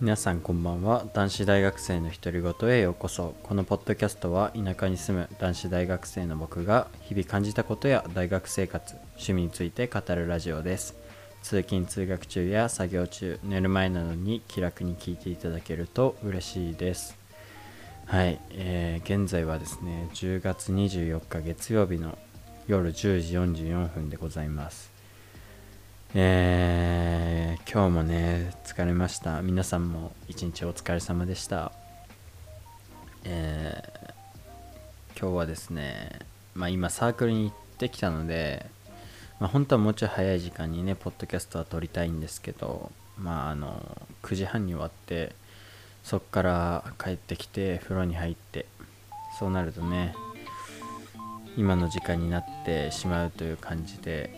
皆さんこんばんは。男子大学生の独り言へようこそ。このポッドキャストは田舎に住む男子大学生の僕が日々感じたことや大学生活趣味について語るラジオです。通勤通学中や作業中寝る前などに気楽に聞いていただけると嬉しいです。はい、えー現在はですね10月24日月曜日の夜10時44分でございます。えー今日もね疲れました。皆さんも一日お疲れ様でした。えー今日はですねまあ今サークルに行ってきたのでまあ本当はもうちょい早い時間にねポッドキャストは撮りたいんですけどまああの9時半に終わってそっから帰ってきて風呂に入ってそうなるとね今の時間になってしまうという感じで、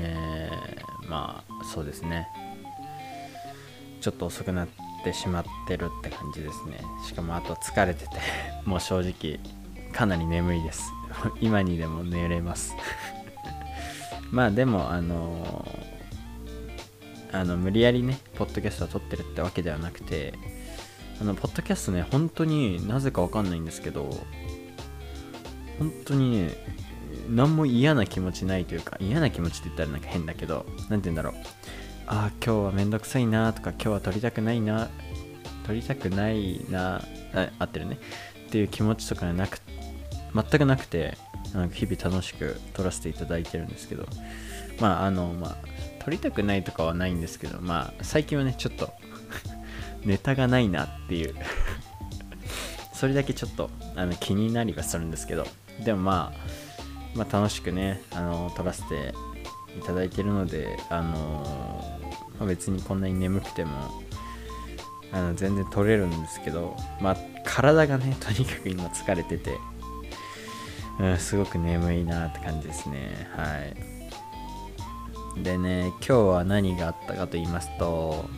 えーまあそうですね。ちょっと遅くなってしまってるって感じですね。しかもあと疲れてて もう正直かなり眠いです。今にでも寝れます。まあでもあのあの無理やりねポッドキャストを撮ってるってわけではなくてあのポッドキャストね本当になぜかわかんないんですけど本当にね何も嫌な気持ちないというか嫌な気持ちって言ったらなんか変だけど何て言うんだろう。ああ今日はめんどくさいなとか今日は撮りたくないな撮りたくないなあ合ってるね。っていう気持ちとかなく全くなくてなんか日々楽しく撮らせていただいてるんですけど。まああのまあ撮りたくないとかはないんですけどまあ最近はねちょっと ネタがないなっていう。それだけちょっとあの気になりはするんですけど。でもまあまあ、楽しくねあの撮らせていただいてるのであの、まあ別にこんなに眠くてもあの全然撮れるんですけど、まあ、体がねとにかく今疲れてて、うん、すごく眠いなって感じですね。はい。でね今日は何があったかと言いますと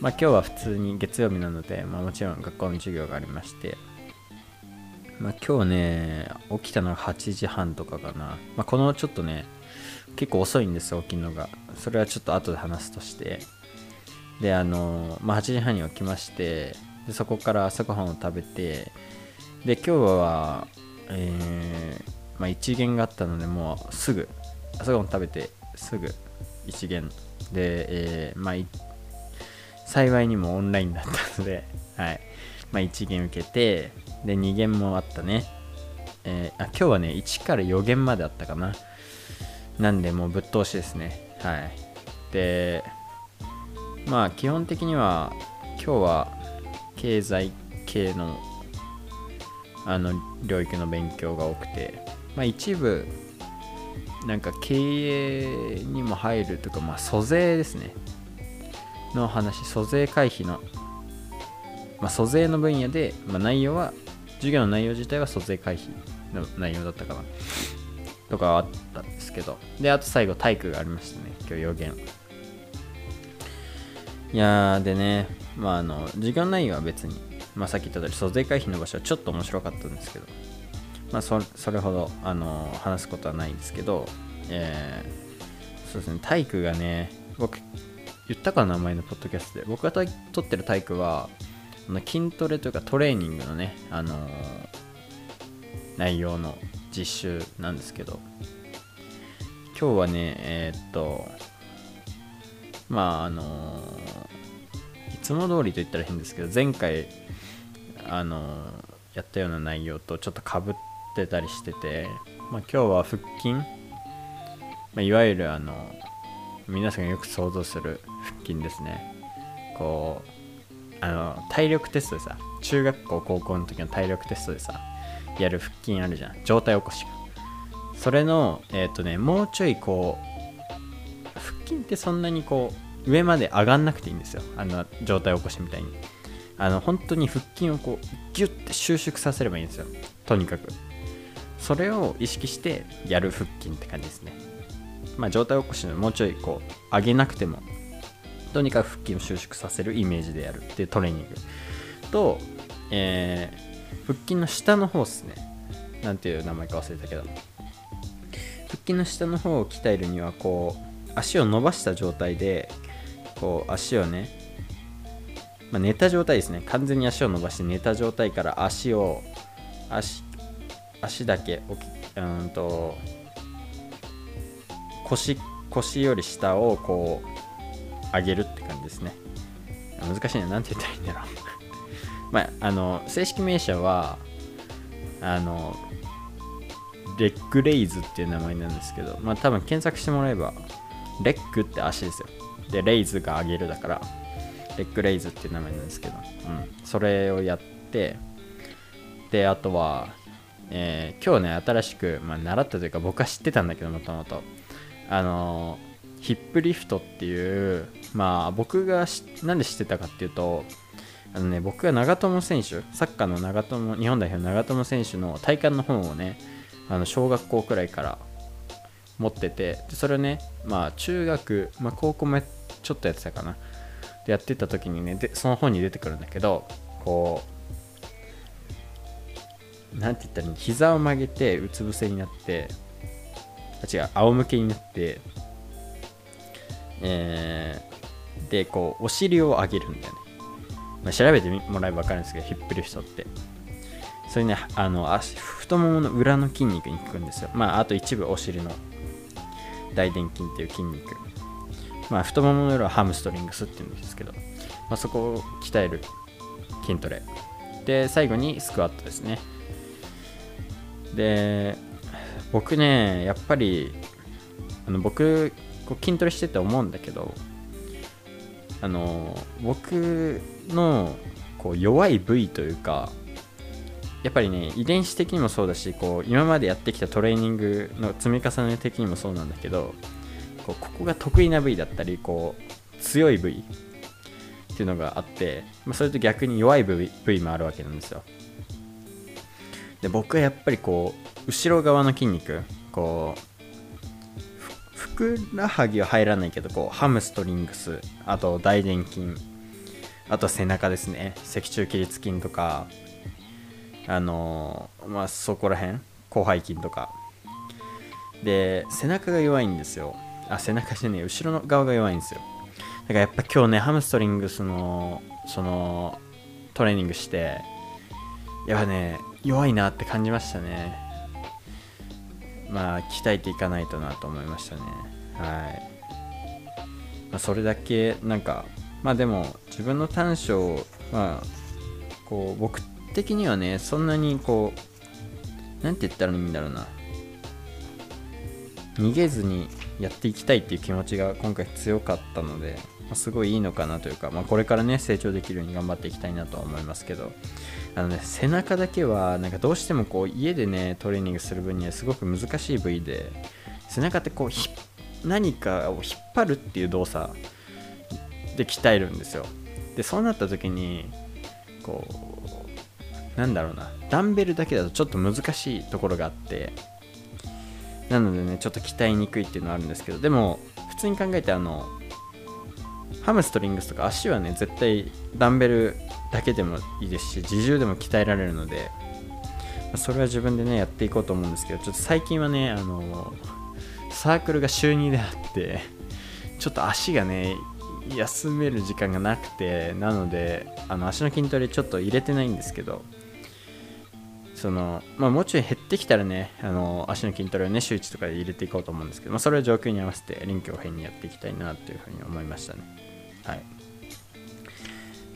まあ今日は普通に月曜日なので、まあ、もちろん学校の授業がありましてまあ、今日ね、起きたのが8時半とかかな。まあ、このちょっとね、結構遅いんですよ、起きるのが。それはちょっと後で話すとして。で、あの、まあ、8時半に起きまして、でそこから朝ごはんを食べて、で、今日は、えーまあ、一限があったので、もうすぐ、朝ごはん食べて、すぐ一限。で、えーまあ、幸いにもオンラインだったので、はい。まあ、1限受けて、で、2限もあったね。えーあ、今日はね、1から4限まであったかな。なんで、もうぶっ通しですね。はい。で、まあ、基本的には、今日は、経済系の、あの、領域の勉強が多くて、まあ、一部、なんか経営にも入るとか、まあ、租税ですね。の話、租税回避のまあ、租税の分野で、まあ、内容は授業の内容自体は租税回避の内容だったかな。とかあったんですけど。であと最後体育がありましたね。今日予言いやーでねまああの授業内容は別に、まあ、さっき言った通り租税回避の場所はちょっと面白かったんですけど。まあそれほどあの話すことはないんですけど。えーそうですね。体育がね僕言ったかな前のポッドキャストで。僕がと取ってる体育はあの筋トレというかトレーニングのね、あのー内容の実習なんですけど今日はねえーっとまああのーいつも通りと言ったら変ですけど前回あのやったような内容とちょっとかぶってたりしてて、まあ、今日は腹筋、まあ、いわゆるあの皆さんがよく想像する腹筋ですね。こうあの体力テストでさ中学校高校の時の体力テストでさやる腹筋あるじゃん。上体起こしそれのえっ、とねもうちょいこう腹筋ってそんなにこう上まで上がんなくていいんですよ。あの上体起こしみたいに。あの本当に腹筋をこうギュッて収縮させればいいんですよ。とにかく。それを意識してやる腹筋って感じですね。まあ上体起こしのもうちょいこう上げなくてもとにかく腹筋を収縮させるイメージでやるっていうトレーニングと、えー腹筋の下の方ですね。なんていう名前か忘れたけど。腹筋の下の方を鍛えるにはこう足を伸ばした状態でこう足をねまあ、寝た状態ですね。完全に足を伸ばして寝た状態から足を足足だけきうんと腰腰より下をこう上げるって感じですね。難しいな。何て言ったらいいんだろう。まああの正式名称はあのレッグレイズっていう名前なんですけどまあ多分検索してもらえばレッグって足ですよ。でレイズが上げるだからレッグレイズっていう名前なんですけど、うん、それをやってであとは、えー、今日ね新しく、まあ、習ったというか僕は知ってたんだけどもともと。あの、ヒップリフトっていうまあ僕がなんで知ってたかっていうとあのね僕が長友選手サッカーの長友日本代表の長友選手の体幹の本をねあの小学校くらいから持っててでそれをねまあ中学、まあ、高校もちょっとやってたかな。でやってた時にねでその本に出てくるんだけどこうなんて言ったら膝を曲げてうつ伏せになってあ違う仰向けになってえー、でこうお尻を上げるんだよね、まあ、調べてもらえば分かるんですけどヒップリフトって。それねあの足太ももの裏の筋肉に効くんですよ。まああと一部お尻の大臀筋っていう筋肉。まあ、太ももの裏はハムストリングスっていうんですけど、まあ、そこを鍛える筋トレ。で最後にスクワットですね。で僕ねやっぱりあの僕こう筋トレしてて思うんだけどあの僕のこう弱い部位というかやっぱりね遺伝子的にもそうだしこう今までやってきたトレーニングの積み重ね的にもそうなんだけどこうここが得意な部位だったりこう強い部位っていうのがあって、まあ、それと逆に弱い部位部位もあるわけなんですよ。で僕はやっぱりこう後ろ側の筋肉こうくらはぎは入らないけどこうハムストリングスあと大臀筋あと背中ですね。脊柱起立筋とかあのー、まあそこら辺広背筋とか。で背中が弱いんですよ。あ背中じゃねえ後ろの側が弱いんですよ。だからやっぱ今日ねハムストリングスのそのトレーニングしてやっぱね弱いなって感じましたね。まあ鍛えていかないとなと思いましたね。はい、まあ、それだけなんかまあでも自分の短所をまあこう僕的にはねそんなにこう何て言ったらいいんだろうな。逃げずにやっていきたいっていう気持ちが今回強かったので、すごいいいのかなというか、まあ、これからね成長できるように頑張っていきたいなとは思いますけどあのね背中だけはなんかどうしてもこう家でねトレーニングする分にはすごく難しい部位で背中ってこう何かを引っ張るっていう動作で鍛えるんですよ。でそうなった時にこうなんだろうなダンベルだけだとちょっと難しいところがあってなのでねちょっと鍛えにくいっていうのはあるんですけどでも普通に考えてあのハムストリングスとか足はね絶対ダンベルだけでもいいですし自重でも鍛えられるのでそれは自分でねやっていこうと思うんですけどちょっと最近はねあのサークルが週2であってちょっと足がね休める時間がなくてなのであの足の筋トレちょっと入れてないんですけどその、まあ、もうちょい減ってきたらね、あの足の筋トレをね、週1とかで入れていこうと思うんですけど、まあ、それは状況に合わせて臨機応変にやっていきたいなというふうに思いましたね。はい。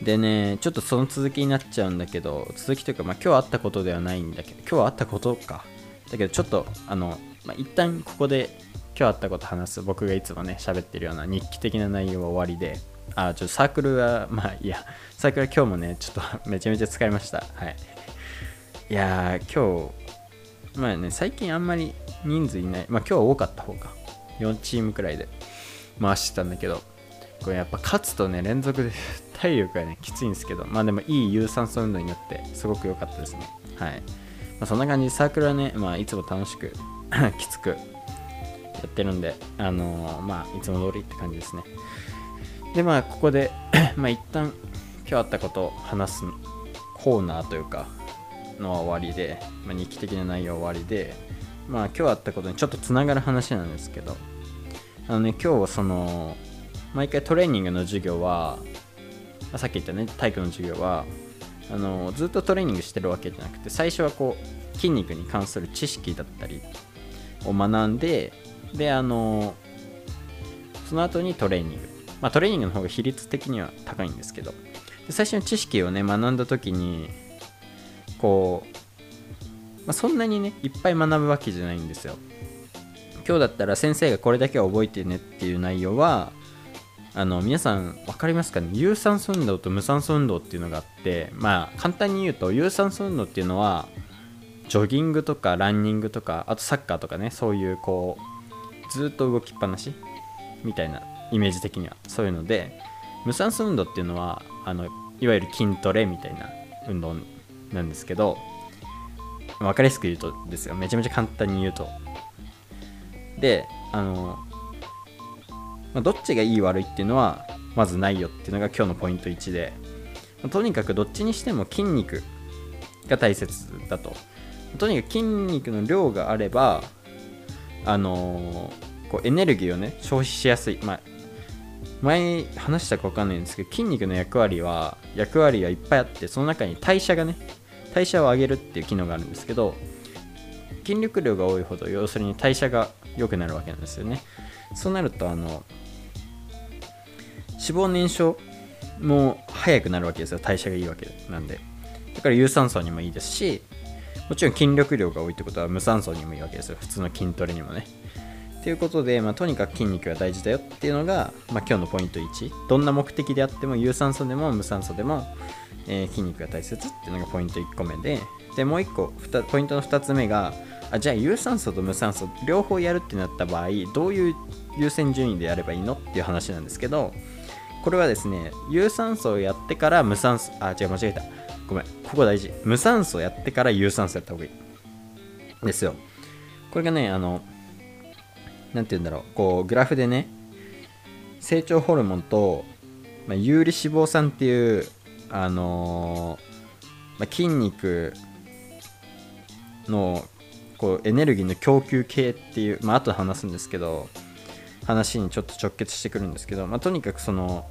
でね、ちょっとその続きになっちゃうんだけど、続きというか、まあ、今日あったことではないんだけど、今日あったことか。だけど、ちょっと、あの、まあ、一旦ここで今日あったこと話す、僕がいつもね、喋ってるような日記的な内容は終わりで、あ、ちょっとサークルは、まあいや、サークルは今日もね、ちょっと めちゃめちゃ使いました。はい。いや今日、まあね、最近あんまり人数いない、まあ今日は多かった方か。4チームくらいで回してたんだけど、これやっぱ勝つとね、連続で 体力がね、きついんですけど、まあでもいい有酸素運動になって、すごく良かったですね。はい。まあ、そんな感じでサークルはね、まあいつも楽しく きつくやってるんで、あのー、まあいつも通りって感じですね。で、まあここで まあ一旦今日あったことを話すコーナーというか、のは終わりで、まあ、日記的な内容は終わりで、まあ今日あったことにちょっとつながる話なんですけど、あのね、今日はその、毎回トレーニングの授業は、さっき言ったね体育の授業はあのずっとトレーニングしてるわけじゃなくて最初はこう筋肉に関する知識だったりを学んでであのその後にトレーニング。まあトレーニングの方が比率的には高いんですけど最初の知識をね学んだ時にこう、まあ、そんなにねいっぱい学ぶわけじゃないんですよ。今日だったら先生がこれだけは覚えてねっていう内容はあの皆さん分かりますかね？有酸素運動と無酸素運動っていうのがあってまあ簡単に言うと有酸素運動っていうのはジョギングとかランニングとかあとサッカーとかねそういうこうずっと動きっぱなしみたいなイメージ的にはそういうので無酸素運動っていうのはあのいわゆる筋トレみたいな運動なんですけど分かりやすく言うとですよ。めちゃめちゃ簡単に言うと。であのまあ、どっちがいい悪いっていうのはまずないよっていうのが今日のポイント1で、まあ、とにかくどっちにしても筋肉が大切だと。とにかく筋肉の量があればあのー、こうエネルギーをね消費しやすい、まあ、前話したか分かんないんですけど筋肉の役割は役割はいっぱいあってその中に代謝がね代謝を上げるっていう機能があるんですけど筋力量が多いほど要するに代謝が良くなるわけなんですよね。そうなるとあの脂肪燃焼も早くなるわけですよ。代謝がいいわけなんで。だから有酸素にもいいですしもちろん筋力量が多いってことは無酸素にもいいわけですよ。普通の筋トレにもね。ということで、まあ、とにかく筋肉が大事だよっていうのが、まあ、今日のポイント1どんな目的であっても有酸素でも無酸素でも、えー、筋肉が大切っていうのがポイント1個目で。でもう1個ポイントの2つ目があじゃあ有酸素と無酸素両方やるってなった場合どういう優先順位でやればいいのっていう話なんですけどこれはですね有酸素をやってから無酸素あ違う間違えた。ごめんここ大事。無酸素やってから有酸素やった方がいい。ですよ。これがねあの何て言うんだろう。こうグラフでね成長ホルモンと、まあ、有利脂肪酸っていうあのー、まあ、筋肉のこうエネルギーの供給系っていう、まあ後で話すんですけど話にちょっと直結してくるんですけど、まあ、とにかくその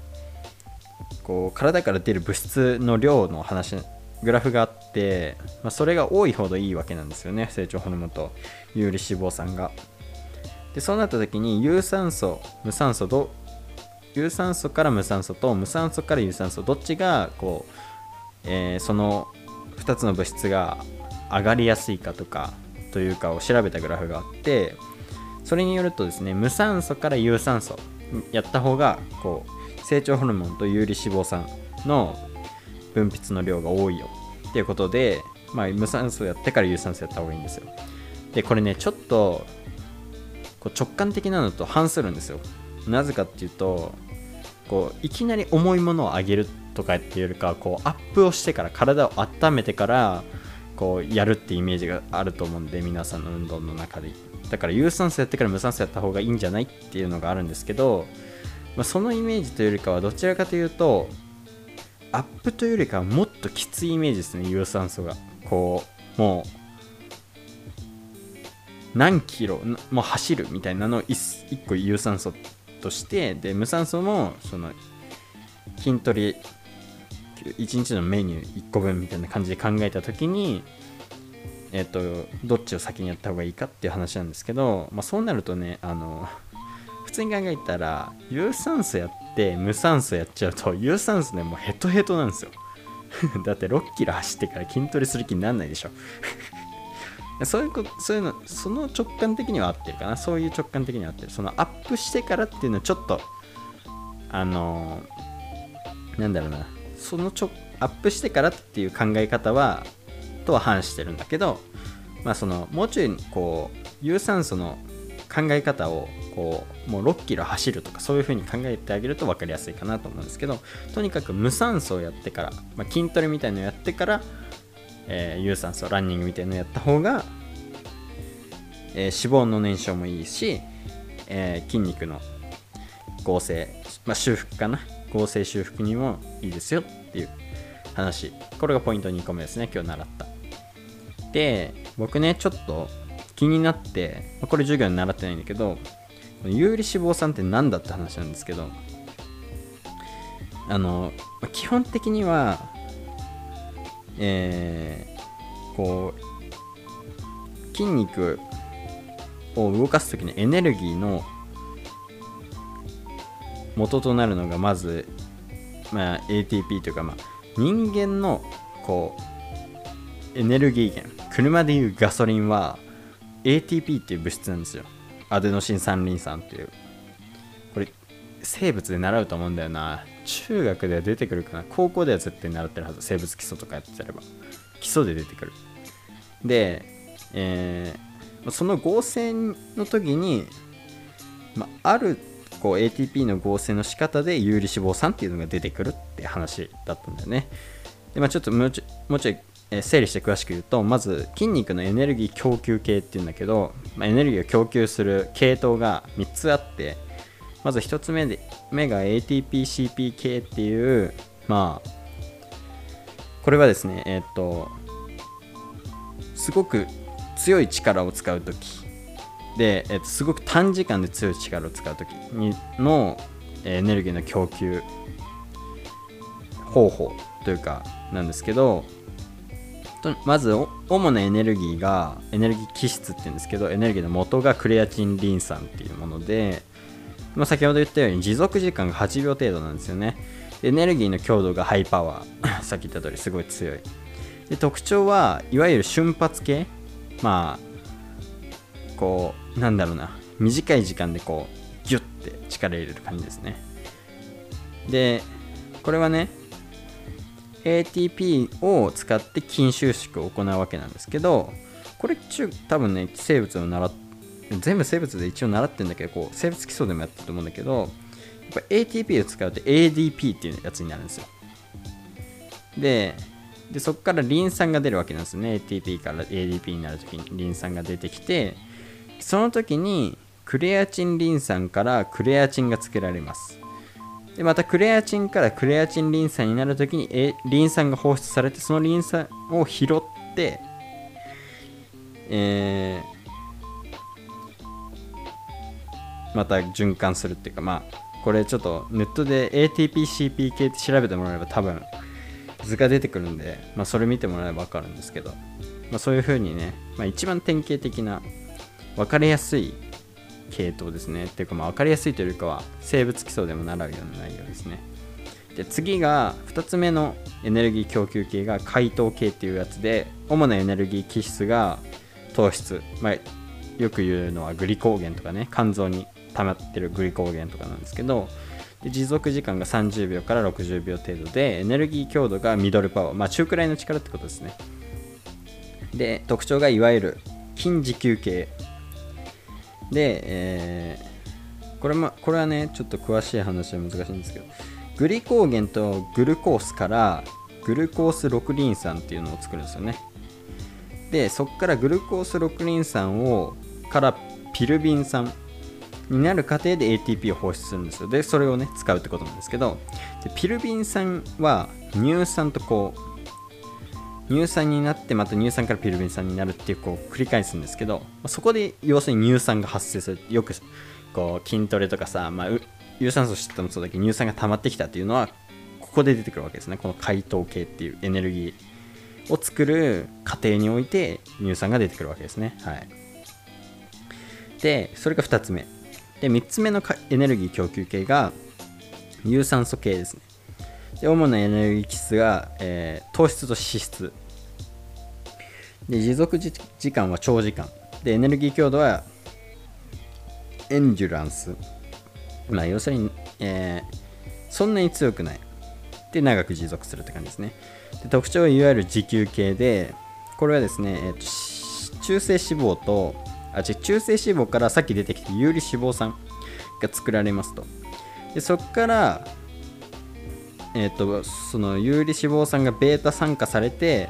こう体から出る物質の量の話グラフがあって、まあ、それが多いほどいいわけなんですよね成長ホルモンと有利脂肪酸が。でそうなった時に有酸素無酸素ど有酸素から無酸素と無酸素から有酸素どっちがこう、えー、その2つの物質が上がりやすいかとかというかを調べたグラフがあってそれによるとですね無酸素から有酸素やった方がこう成長ホルモンと有利脂肪酸の分泌の量が多いよ。っていうことで、まあ、無酸素やってから有酸素やった方がいいんですよ。でこれねちょっとこう直感的なのと反するんですよ。なぜかっていうとこういきなり重いものを上げるとかっていうよりかこうアップをしてから体を温めてからこうやるってイメージがあると思うんで皆さんの運動の中で。だから有酸素やってから無酸素やった方がいいんじゃないっていうのがあるんですけど、まあ、そのイメージというよりかはどちらかというとアップというよりかはもっときついイメージですね有酸素が。こうもう何キロも走るみたいなのを 1, 1個有酸素としてで無酸素もその筋トレ1日のメニュー1個分みたいな感じで考えた時にえっ、とどっちを先にやった方がいいかっていう話なんですけど、まあ、そうなるとねあの普通に考えたら有酸素やって無酸素やっちゃうと有酸素でもうヘトヘトなんですよ。だって6キロ走ってから筋トレする気にならないでしょ。そういうそういうのその直感的には合ってるかな。そういう直感的には合ってる。そのアップしてからっていうのはちょっとあのなんだろうな。そのちょアップしてからっていう考え方はとは反してるんだけど、まあ、そのもうちょいこう有酸素の考え方をこうもう6キロ走るとかそういう風に考えてあげると分かりやすいかなと思うんですけどとにかく無酸素をやってから、まあ、筋トレみたいのをやってから、えー、有酸素ランニングみたいなのやった方が、えー、脂肪の燃焼もいいし、えー、筋肉の合成、まあ、修復かな。合成修復にもいいですよっていう話。これがポイント2個目ですね。今日習った。で僕ねちょっと気になってこれ授業に習ってないんだけど有利脂肪酸って何だって話なんですけどあの基本的にはえー、こう筋肉を動かす時のエネルギーの元となるのがまず、まあ、ATP というか、まあ、人間のこうエネルギー源車でいうガソリンは ATP っていう物質なんですよ。アデノシン三リン酸っていう。これ生物で習うと思うんだよな。中学では出てくるかな。高校では絶対習ってるはず。生物基礎とかやってれば。基礎で出てくる。で、えー、その合成の時に、まあるこう ATP の合成の仕方で有利脂肪酸っていうのが出てくるって話だったんだよね。で、まあ、ちょっともうちょもうちょい整理して詳しく言うとまず筋肉のエネルギー供給系っていうんだけど、まあ、エネルギーを供給する系統が3つあってまず1つ目で目が ATPCP 系っていうまあこれはですねえっ、とすごく強い力を使う時。で、えっとすごく短時間で強い力を使う時にのエネルギーの供給方法というかなんですけどまず主なエネルギーがエネルギー基質っていうんですけどエネルギーの元がクレアチンリン酸っていうもので、まあ、先ほど言ったように持続時間が8秒程度なんですよね。エネルギーの強度がハイパワー。さっき言った通りすごい強い。で特徴はいわゆる瞬発系。まあこうなんだろうな。短い時間でこうギュッて力入れる感じですね。でこれはね ATP を使って筋収縮を行うわけなんですけどこれ中多分ね生物を習っ全部生物で一応習ってるんだけどこう生物基礎でもやってると思うんだけどやっぱ ATP を使うと ADP っていうやつになるんですよ。ででそこからリン酸が出るわけなんですね。ATP から ADP になるときにリン酸が出てきてその時にクレアチンリン酸からクレアチンが作られます。でまたクレアチンからクレアチンリン酸になるときにリン酸が放出されてそのリン酸を拾ってえー、また循環するっていうかまあこれちょっとネットで ATPCP 系って調べてもらえば多分図が出てくるんで、まあ、それ見てもらえば分かるんですけど、まあ、そういう風にね、まあ、一番典型的な分かりやすい系統ですね。っていうかまあ分かりやすいというよりかは生物基礎でも習うような内容ですね。で次が2つ目のエネルギー供給系が解凍系っていうやつで主なエネルギー基質が糖質、まあ、よく言うのはグリコーゲンとかね肝臓に溜まってるグリコーゲンとかなんですけどで持続時間が30秒から60秒程度でエネルギー強度がミドルパワー、まあ、中くらいの力ってことですね。で特徴がいわゆる筋持久系で、えー、これもこれはねちょっと詳しい話は難しいんですけどグリコーゲンとグルコースからグルコース6リン酸っていうのを作るんですよね。でそこからグルコース6リン酸をからピルビン酸。になる過程で ATP を放出するんですよ。でそれをね使うってことなんですけどでピルビン酸は乳酸とこう乳酸になってまた乳酸からピルビン酸になるっていうこう繰り返すんですけどそこで要するに乳酸が発生する。よくこう筋トレとかさ、まあ、有酸素してもそうだけど乳酸が溜まってきたっていうのはここで出てくるわけですね。この解凍系っていうエネルギーを作る過程において乳酸が出てくるわけですね。はい。でそれが2つ目。で3つ目のエネルギー供給系が有酸素系ですね。で主なエネルギー基質が、えー、糖質と脂質。で持続時間は長時間。でエネルギー強度はエンジュランス。まあ要するに、えー、そんなに強くない。で長く持続するって感じですね。で特徴はいわゆる持久系でこれはですね、えーと中性脂肪とあ違う。中性脂肪からさっき出てきた有利脂肪酸が作られますと。でそこからえっ、ー、とその有利脂肪酸がベータ酸化されて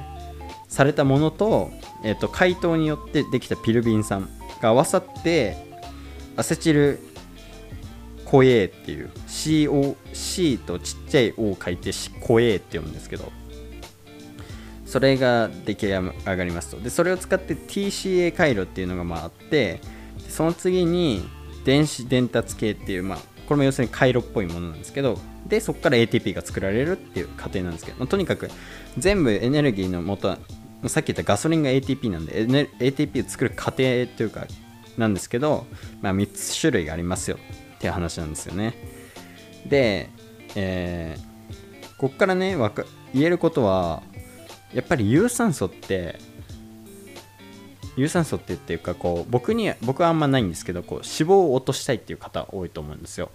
されたものと,、えーと、解凍によってできたピルビン酸が合わさってアセチルコエっていう COC とちっちゃい O を書いてコエって読むんですけど。それが出来上がりますと。でそれを使って TCA 回路っていうのがまああってその次に電子伝達系っていうまあこれも要するに回路っぽいものなんですけどでそこから ATP が作られるっていう過程なんですけど、まあ、とにかく全部エネルギーの元さっき言ったガソリンが ATP なんで ATP を作る過程というかなんですけど、まあ、3つ種類がありますよ。っていう話なんですよね。で、えー、こっからね言えることはやっぱり有酸素って有酸素ってっていうかこう僕に僕はあんまないんですけどこう脂肪を落としたいっていう方多いと思うんですよ。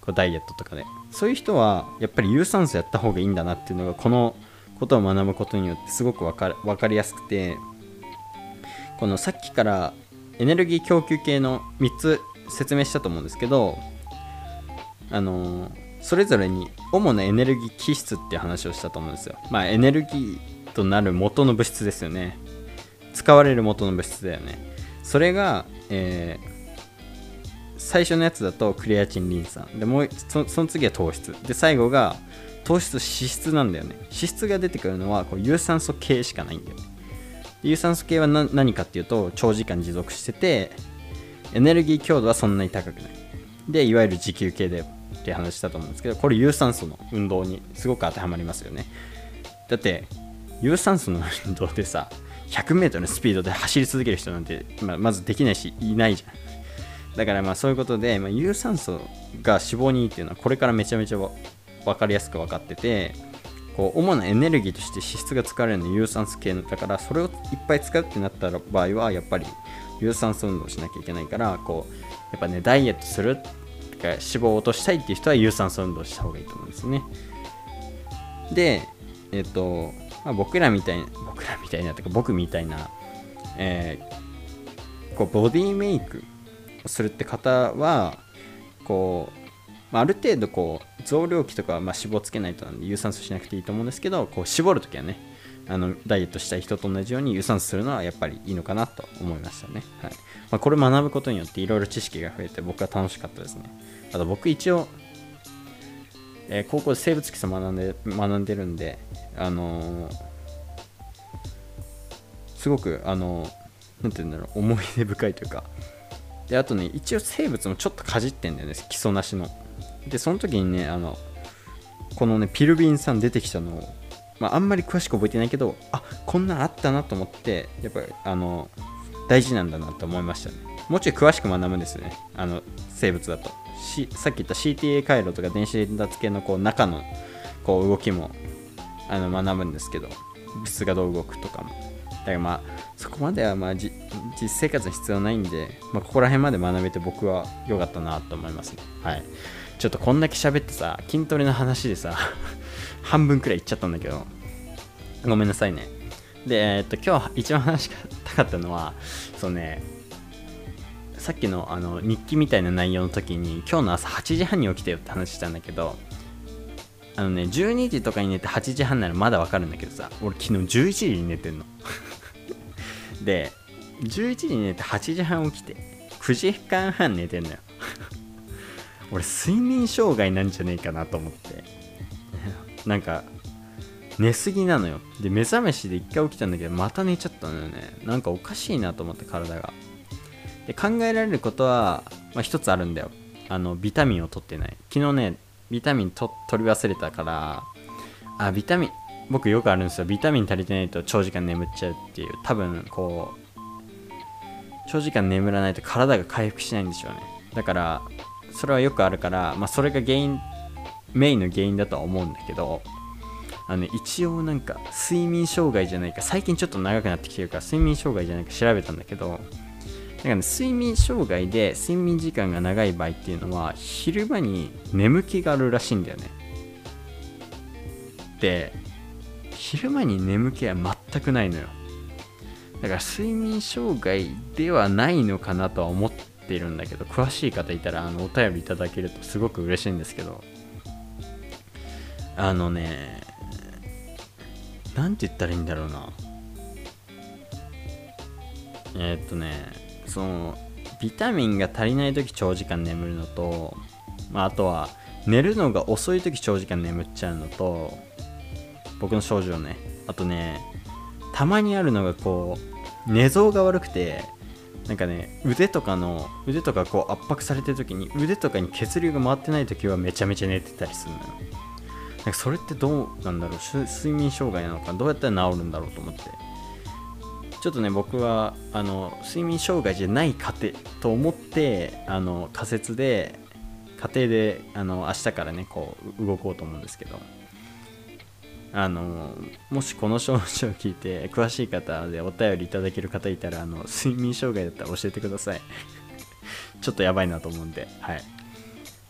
こうダイエットとかで。そういう人はやっぱり有酸素やった方がいいんだなっていうのがこのことを学ぶことによってすごく分か分かりやすくてこのさっきからエネルギー供給系の3つ説明したと思うんですけどあのそれぞれに主なエネルギー気質っていう話をしたと思うんですよ。まあエネルギーとなる元の物質ですよね。使われる元の物質だよね。それが、えー、最初のやつだとクレアチンリン酸。でもうその次は糖質。で最後が糖質脂質なんだよね。脂質が出てくるのはこう有酸素系しかないんだよね。有酸素系は何かっていうと長時間持続しててエネルギー強度はそんなに高くない。でいわゆる持久系でって話したと思うんですけどこれ有酸素の運動にすごく当てはまりますよね。だって有酸素の運動でさ 100m のスピードで走り続ける人なんて、まあ、まずできないしいないじゃん。だからまあそういうことで、まあ、有酸素が脂肪にいいっていうのはこれからめちゃめちゃ分かりやすく分かっててこう主なエネルギーとして脂質が使われるのは有酸素系だからそれをいっぱい使うってなった場合はやっぱり有酸素運動しなきゃいけないからこうやっぱねダイエットするか脂肪を落としたいっていう人は有酸素運動した方がいいと思うんですね。でえっ、と、まあ、僕らみたいな僕らみたいなとか僕みたいな、えー、こうボディメイクをするって方はこうまあ、ある程度こう増量期とかはまあ脂肪つけないとなんで有酸素しなくていいと思うんですけどこう絞るときはねあのダイエットしたい人と同じように有酸素するのはやっぱりいいのかなと思いましたね、はい。まあ、これ学ぶことによっていろいろ知識が増えて僕は楽しかったですね。あと僕一応、えー、高校で生物基礎学んで学んでるんであの、すごくあのー、て言うんだろう思い出深いというか。であとね一応生物もちょっとかじってんだよね基礎なしの。でその時にねあのこのねピルビン酸出てきたのを、まあ、あんまり詳しく覚えてないけどあこんなんあったなと思ってやっぱりあの大事なんだなと思いましたね。もうちょい詳しく学ぶんですよねあの生物だと、C、さっき言った CTA 回路とか電子伝達系のこう中のこう動きも。あの学ぶんですけど物がどう動くとかも。だからまあそこまではまあ実生活に必要ないんで、まあ、ここら辺まで学べて僕は良かったなと思いますね。はい。ちょっとこんだけ喋ってさ、筋トレの話でさ、半分くらいいっちゃったんだけど、ごめんなさいね。で、えっと、今日一番話したかったのは、そうね、さっきのあの日記みたいな内容の時に、今日の朝8時半に起きてよって話したんだけど、あのね、12時とかに寝て8時半ならまだわかるんだけどさ、俺昨日11時に寝てんの。で、11時に寝て8時半起きて、9時間半寝てんのよ。俺睡眠障害なんじゃねえかなと思って。なんか寝すぎなのよ。で目覚めしで1回起きたんだけどまた寝ちゃったのよね。なんかおかしいなと思って体が。で考えられることは、まあ、一つあるんだよ。あのビタミンを取ってない。昨日ねビタミンと取り忘れたからあビタミン僕よくあるんですよ。ビタミン足りてないと長時間眠っちゃうっていう。多分こう長時間眠らないと体が回復しないんでしょうね。だからそれはよくあるから、まあ、それが原因メインの原因だとは思うんだけどあの、一応なんか睡眠障害じゃないか最近ちょっと長くなってきてるから睡眠障害じゃないか調べたんだけどなんか、ね、睡眠障害で睡眠時間が長い場合っていうのは昼間に眠気があるらしいんだよね。で昼間に眠気は全くないのよ。だから睡眠障害ではないのかなとは思ってるんだけど詳しい方いたらあのお便りいただけるとすごく嬉しいんですけど。あのね何て言ったらいいんだろうな。えー、っとねそのビタミンが足りない時長時間眠るのと、まあ、あとは寝るのが遅い時長時間眠っちゃうのと僕の症状ね。あとねたまにあるのがこう寝相が悪くてなんかね腕とかの腕とかこう圧迫されてる時に腕とかに血流が回ってない時はめちゃめちゃ寝てたりするのよ。なんかそれってどうなんだろう？睡眠障害なのかどうやったら治るんだろうと思って。ちょっとね僕はあの睡眠障害じゃない家庭と思ってあの仮説で家庭であの明日からねこう動こうと思うんですけどあのもしこの症状を聞いて詳しい方でお便りいただける方いたらあの睡眠障害だったら教えてください。ちょっとやばいなと思うんではい。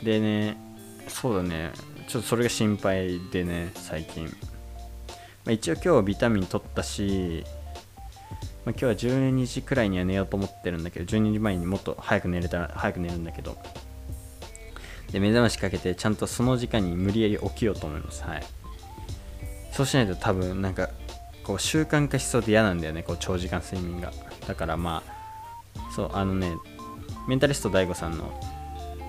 でねそうだね。ちょっとそれが心配でね最近、まあ、一応今日ビタミン取ったし、まあ、今日は12時くらいには寝ようと思ってるんだけど12時前にもっと早く寝れたら早く寝るんだけど。で目覚ましかけてちゃんとその時間に無理やり起きようと思います。はい。そうしないと多分なんかこう習慣化しそうで嫌なんだよねこう長時間睡眠が。だからまあそうあのねメンタリスト DAIGO さんの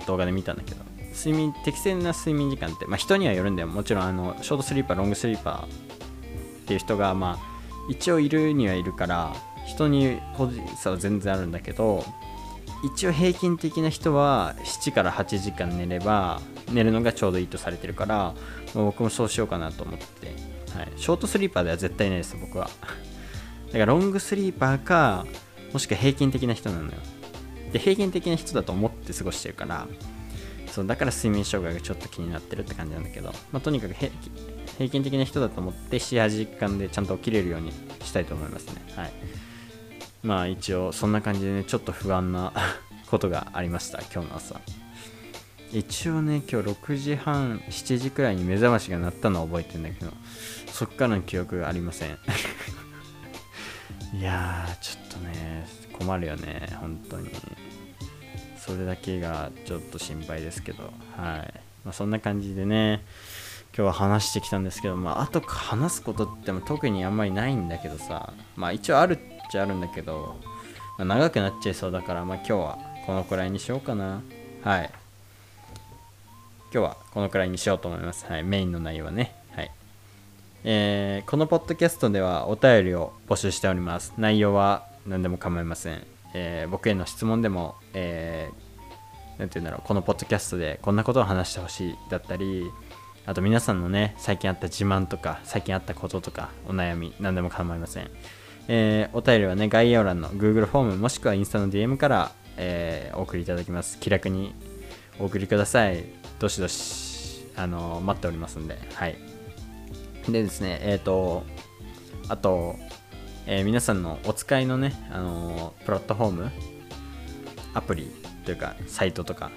動画で見たんだけど睡眠適正な睡眠時間って、まあ、人にはよるんだよ。もちろんあのショートスリーパーロングスリーパーっていう人がまあ一応いるにはいるから人に個人差は全然あるんだけど一応平均的な人は7から8時間寝れば寝るのがちょうどいいとされてるから僕もそうしようかなと思ってはい、ショートスリーパーでは絶対ないです僕は。だからロングスリーパーかもしくは平均的な人なのよ。で平均的な人だと思って過ごしてるからそうだから睡眠障害がちょっと気になってるって感じなんだけど、まあ、とにかく平均的な人だと思って78時間でちゃんと起きれるようにしたいと思いますね。はい。まあ一応そんな感じでねちょっと不安な ことがありました今日の朝。一応ね今日6時半7時くらいに目覚ましが鳴ったのは覚えてるんだけどそっからの記憶がありません。いやーちょっとね困るよね本当に。それだけがちょっと心配ですけど。はい、まあ、そんな感じでね今日は話してきたんですけどまああと話すことっても特にあんまりないんだけどさまあ一応あるっちゃあるんだけど、まあ、長くなっちゃいそうだからまあ今日はこのくらいにしようかな。はい。今日はこのくらいにしようと思います。はい。メインの内容はね。はい。えー、このポッドキャストではお便りを募集しております。内容は何でも構いません。えー、僕への質問でも、えー、て言うんだろう、このポッドキャストでこんなことを話してほしいだったり、あと皆さんのね、最近あった自慢とか、最近あったこととか、お悩み、何でも構いません。えー、お便りはね、概要欄の Google フォームもしくはインスタの DM から、えー、お送りいただきます。気楽にお送りください。どしどし、あの待っておりますんで、はい。でですね、えっ、と、あと、え、皆さんのお使いのね、あの、プラットフォーム、アプリというか、サイトとか、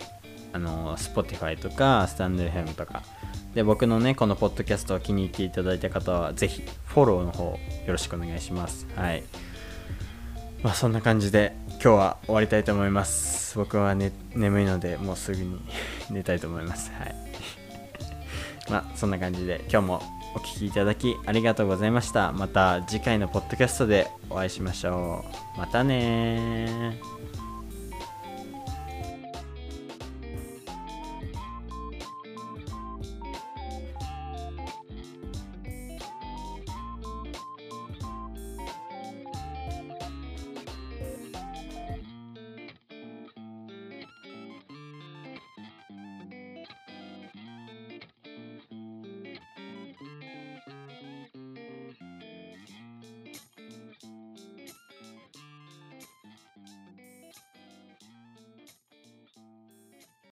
あの、Spotify とか、スタンド FM とか、で、僕のね、このポッドキャストを気に入っていただいた方は、ぜひ、フォローの方、よろしくお願いします。はい。まあ、そんな感じで、今日は終わりたいと思います。僕は、ね、眠いので、もうすぐに寝たいと思います。はい。まあ、そんな感じで、今日もお聴きいただきありがとうございました。また次回のポッドキャストでお会いしましょう。またね